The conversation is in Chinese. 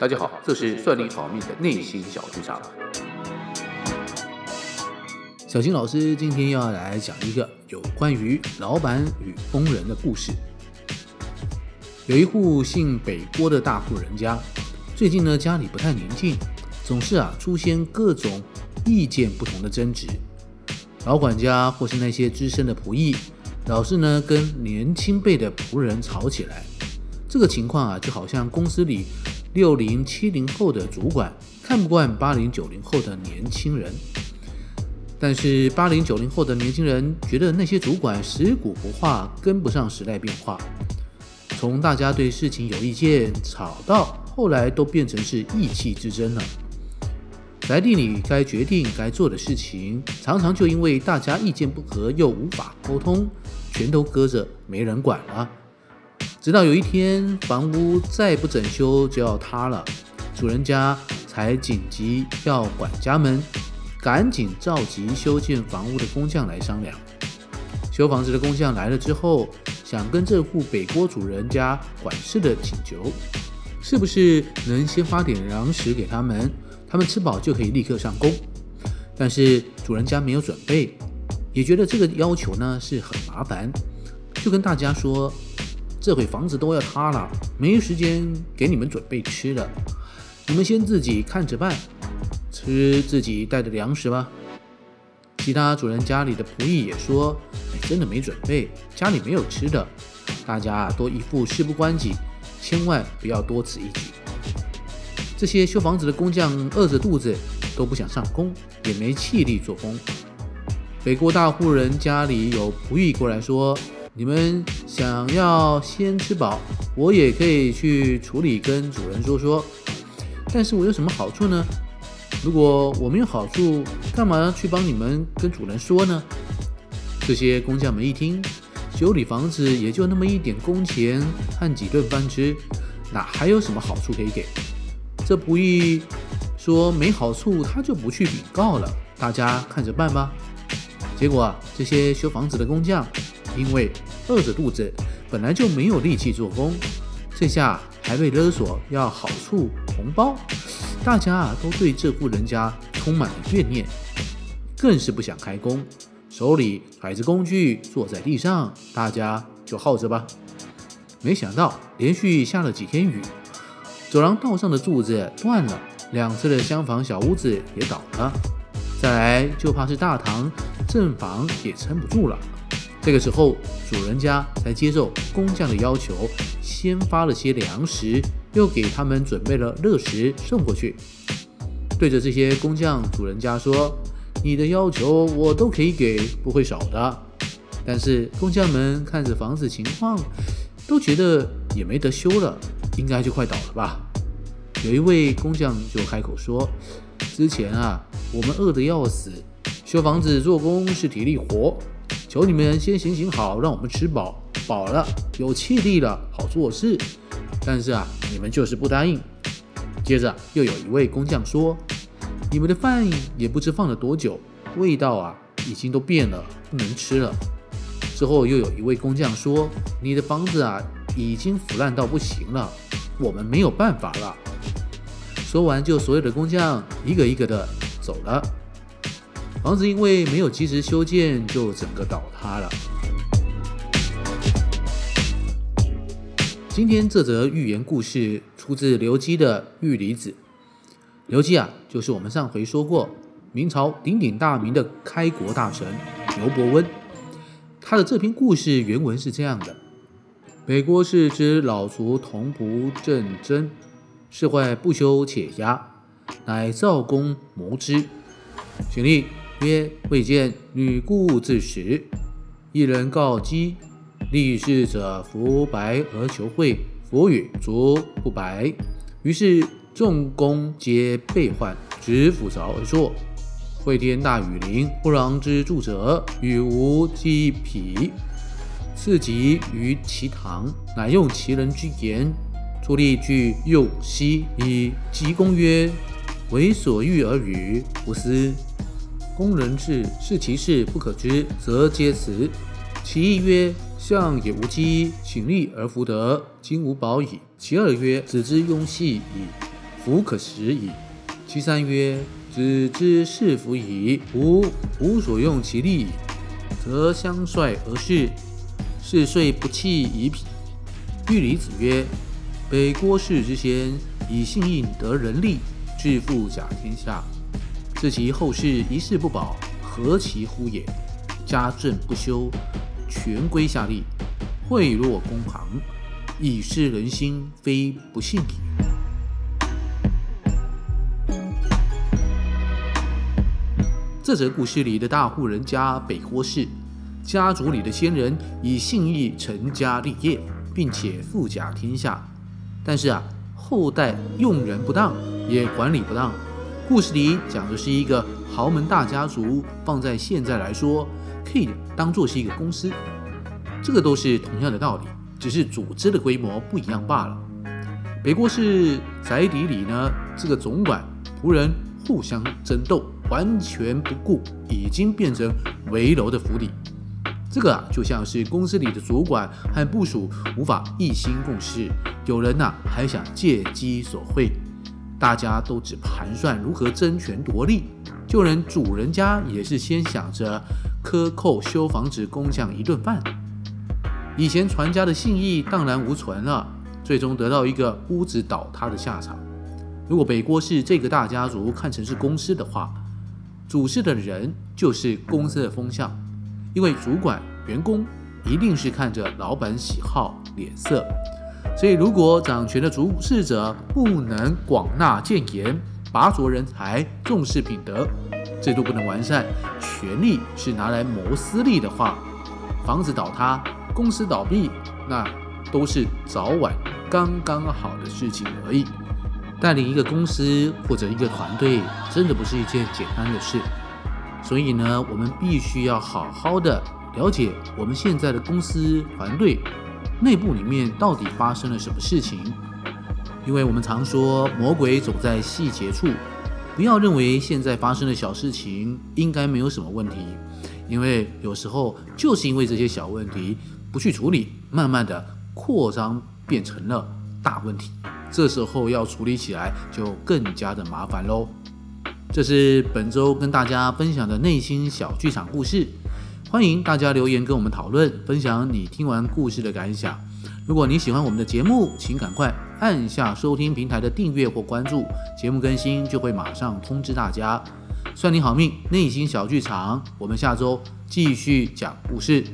大家好，这是算你好命的内心小剧场。小金老师今天要来讲一个有关于老板与工人的故事。有一户姓北郭的大户人家，最近呢家里不太宁静，总是啊出现各种意见不同的争执。老管家或是那些资深的仆役，老是呢跟年轻辈的仆人吵起来。这个情况啊，就好像公司里六零七零后的主管看不惯八零九零后的年轻人，但是八零九零后的年轻人觉得那些主管食古不化，跟不上时代变化。从大家对事情有意见吵到后来都变成是意气之争了。宅地里该决定该做的事情，常常就因为大家意见不合又无法沟通，全都搁着没人管了。直到有一天，房屋再不整修就要塌了，主人家才紧急要管家们赶紧召集修建房屋的工匠来商量。修房子的工匠来了之后，想跟这户北郭主人家管事的请求，是不是能先发点粮食给他们，他们吃饱就可以立刻上工？但是主人家没有准备，也觉得这个要求呢是很麻烦，就跟大家说。这回房子都要塌了，没时间给你们准备吃的，你们先自己看着办，吃自己带的粮食吧。其他主人家里的仆役也说：“哎，真的没准备，家里没有吃的。”大家都一副事不关己，千万不要多此一举。这些修房子的工匠饿着肚子，都不想上工，也没气力做工。北国大户人家里有仆役过来说。你们想要先吃饱，我也可以去处理，跟主人说说。但是我有什么好处呢？如果我没有好处，干嘛去帮你们跟主人说呢？这些工匠们一听，修理房子也就那么一点工钱和几顿饭吃，哪还有什么好处可以给？这不易说没好处，他就不去禀告了。大家看着办吧。结果啊，这些修房子的工匠。因为饿着肚子，本来就没有力气做工，这下还被勒索要好处红包，大家啊都对这户人家充满了怨念，更是不想开工，手里揣着工具坐在地上，大家就耗着吧。没想到连续下了几天雨，走廊道上的柱子断了，两侧的厢房小屋子也倒了，再来就怕是大堂正房也撑不住了。这个时候，主人家才接受工匠的要求，先发了些粮食，又给他们准备了热食送过去。对着这些工匠，主人家说：“你的要求我都可以给，不会少的。”但是工匠们看着房子情况，都觉得也没得修了，应该就快倒了吧。有一位工匠就开口说：“之前啊，我们饿得要死，修房子做工是体力活。”求你们先行行好，让我们吃饱，饱了有气力了，好做事。但是啊，你们就是不答应。接着又有一位工匠说：“你们的饭也不知放了多久，味道啊已经都变了，不能吃了。”之后又有一位工匠说：“你的房子啊已经腐烂到不行了，我们没有办法了。”说完，就所有的工匠一个一个的走了。房子因为没有及时修建，就整个倒塌了。今天这则寓言故事出自刘基的《郁离子》。刘基啊，就是我们上回说过明朝鼎鼎大名的开国大臣刘伯温。他的这篇故事原文是这样的：北郭氏之老卒同仆郑真，是坏不修且压，乃造工谋之，请立。曰：未见女顾自食。一人告讥，立事者服白而求诲。弗与，卒不白。于是众工皆备患，执斧凿而作。会天大雨淋，不壤之助者，与无积匹。次及于其堂，乃用其人之言，出吏具用兮，以击工曰：为所欲而与，不思。工人至，视其事不可知，则皆辞。其一曰：相也无积，请吏而弗得，今无保矣。其二曰：子之庸细矣。弗可食矣。其三曰：子之事弗矣，吾无所用其力，则相率而视，是遂不弃以彼。玉离子曰：北郭氏之先，以信应得人力，致富甲天下。自其后世一事不保，何其乎也！家政不修，权归下吏，贿赂公旁，以失人心，非不信矣。这则故事里的大户人家北郭氏，家族里的先人以信义成家立业，并且富甲天下。但是啊，后代用人不当，也管理不当。故事里讲的是一个豪门大家族，放在现在来说，可以当做是一个公司。这个都是同样的道理，只是组织的规模不一样罢了。北郭氏宅邸里呢，这个总管仆人互相争斗。完全不顾，已经变成危楼的府邸。这个啊，就像是公司里的主管和部属无法一心共事，有人呐、还想借机索贿，大家都只盘算如何争权夺利，就连主人家也是先想着克扣修房子工匠一顿饭。以前传家的信义荡然无存了，最终得到一个屋子倒塌的下场。如果北郭氏这个大家族看成是公司的话，主事的人就是公司的风向，因为主管、员工一定是看着老板喜好脸色，所以如果掌权的主事者不能广纳谏言、拔擢人才、重视品德，制度不能完善，权力是拿来谋私利的话，房子倒塌、公司倒闭，那都是早晚刚刚好的事情而已。带领一个公司或者一个团队，真的不是一件简单的事。所以呢，我们必须要好好的了解我们现在的公司团队内部里面到底发生了什么事情。因为我们常说魔鬼总在细节处，不要认为现在发生的小事情应该没有什么问题，因为有时候就是因为这些小问题不去处理，慢慢的扩张变成了大问题。这时候要处理起来就更加的麻烦喽。这是本周跟大家分享的内心小剧场故事，欢迎大家留言跟我们讨论，分享你听完故事的感想。如果你喜欢我们的节目，请赶快按下收听平台的订阅或关注，节目更新就会马上通知大家。算你好命，内心小剧场，我们下周继续讲故事。